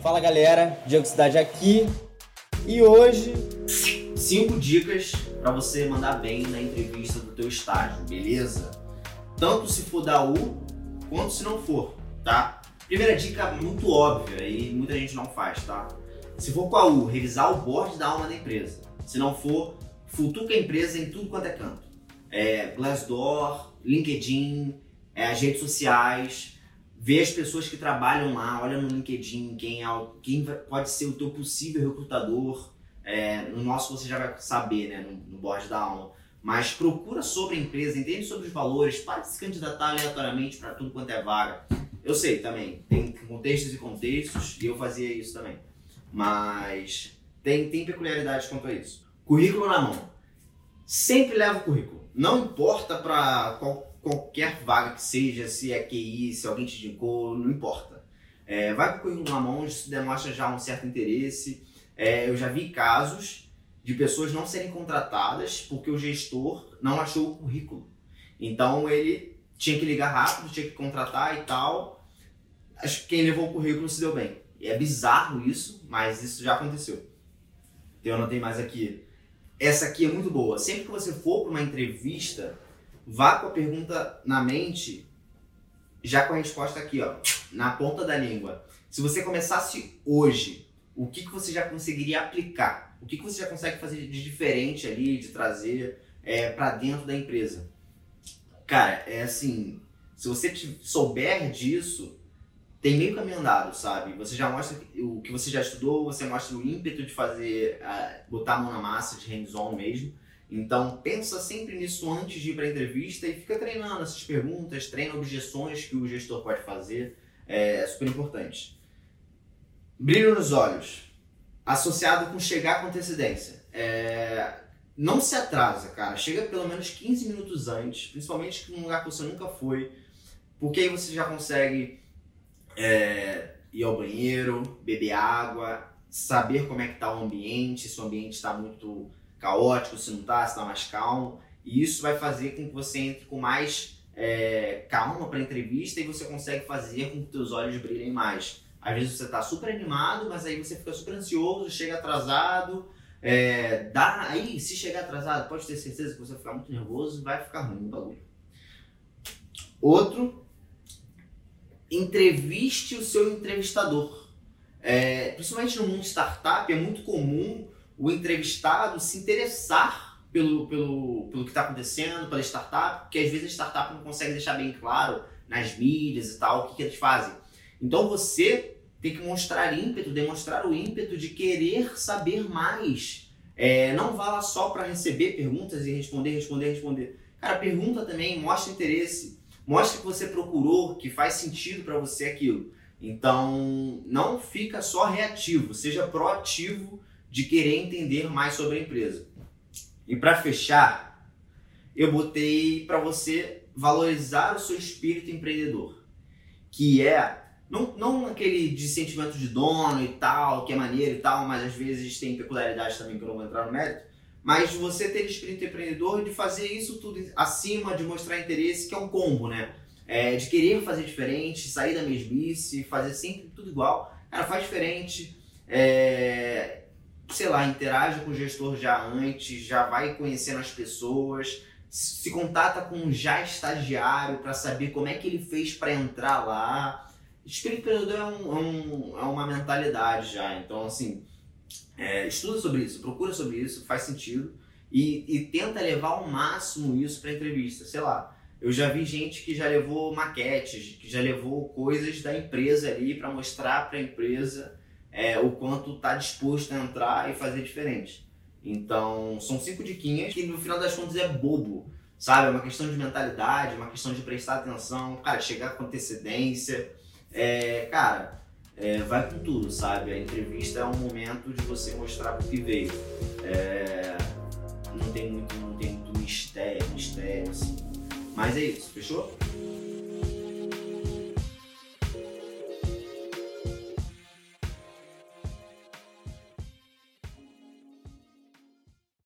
Fala galera, Diego Cidade aqui e hoje cinco dicas para você mandar bem na entrevista do teu estágio, beleza? Tanto se for da U quanto se não for, tá? Primeira dica muito óbvia e muita gente não faz, tá? Se for com a U, revisar o board da alma da empresa. Se não for, futuca a empresa em tudo quanto é canto. É, Glassdoor, LinkedIn, é, as redes sociais, ver as pessoas que trabalham lá, olha no LinkedIn quem, é, quem pode ser o teu possível recrutador. É, no nosso você já vai saber, né, no, no board da alma. Mas procura sobre a empresa, entende sobre os valores, para de se candidatar aleatoriamente para tudo quanto é vaga. Eu sei também, tem contextos e contextos, e eu fazia isso também. Mas tem, tem peculiaridades quanto a isso. Currículo na mão. Sempre leva o currículo. Não importa para qual qualquer vaga que seja, se é QI, se alguém te indicou, não importa. É, vai com o currículo na mão, isso demonstra já um certo interesse. É, eu já vi casos de pessoas não serem contratadas porque o gestor não achou o currículo. Então ele tinha que ligar rápido, tinha que contratar e tal. Acho que quem levou o currículo se deu bem. É bizarro isso, mas isso já aconteceu. Então, eu anotei mais aqui. Essa aqui é muito boa. Sempre que você for para uma entrevista, vá com a pergunta na mente, já com a resposta aqui, ó, na ponta da língua. Se você começasse hoje, o que, que você já conseguiria aplicar? O que, que você já consegue fazer de diferente ali, de trazer é, para dentro da empresa? Cara, é assim, se você souber disso, tem meio caminho andado, sabe? Você já mostra o que você já estudou, você mostra o ímpeto de fazer, uh, botar a mão na massa, de hands-on mesmo. Então, pensa sempre nisso antes de ir para a entrevista e fica treinando essas perguntas, treina objeções que o gestor pode fazer, é super importante. Brilho nos olhos, associado com chegar com antecedência. É... Não se atrasa, cara. Chega pelo menos 15 minutos antes, principalmente num lugar que você nunca foi, porque aí você já consegue é... ir ao banheiro, beber água, saber como é que está o ambiente, se o ambiente está muito caótico, se não está, se está mais calmo. E isso vai fazer com que você entre com mais é, calma para a entrevista e você consegue fazer com que seus olhos brilhem mais. Às vezes você está super animado, mas aí você fica super ansioso, chega atrasado. É, dá, aí, se chegar atrasado, pode ter certeza que você vai ficar muito nervoso e vai ficar ruim o bagulho. Outro, entreviste o seu entrevistador. É, principalmente no mundo startup, é muito comum o entrevistado se interessar pelo, pelo, pelo que está acontecendo, pela startup, porque às vezes a startup não consegue deixar bem claro nas mídias e tal o que, que eles fazem. Então você tem que mostrar ímpeto, demonstrar o ímpeto de querer saber mais. É, não vá lá só para receber perguntas e responder, responder, responder. Cara, pergunta também, mostra interesse. Mostra que você procurou, que faz sentido para você aquilo. Então, não fica só reativo, seja proativo de querer entender mais sobre a empresa. E para fechar, eu botei para você valorizar o seu espírito empreendedor, que é não, não aquele de sentimento de dono e tal, que é maneiro e tal, mas às vezes tem peculiaridades também que eu não vou entrar no mérito, mas você ter espírito empreendedor de fazer isso tudo acima, de mostrar interesse, que é um combo, né? É, de querer fazer diferente, sair da mesmice, fazer sempre tudo igual. Cara, faz diferente. É, sei lá, interage com o gestor já antes, já vai conhecendo as pessoas, se contata com um já estagiário para saber como é que ele fez para entrar lá. Espírito empreendedor é, um, é, um, é, uma mentalidade já, então assim, é, estuda sobre isso, procura sobre isso, faz sentido e, e tenta levar ao máximo isso para entrevista. Sei lá, eu já vi gente que já levou maquetes, que já levou coisas da empresa ali para mostrar para a empresa é, o quanto está disposto a entrar e fazer diferente. Então, são cinco diquinhas que no final das contas é bobo, sabe? É uma questão de mentalidade, uma questão de prestar atenção, cara, chegar com antecedência. É, cara, é, vai com tudo, sabe? A entrevista é um momento de você mostrar o que veio. É, não, tem muito, não tem muito mistério, mistério, assim. Mas é isso, fechou?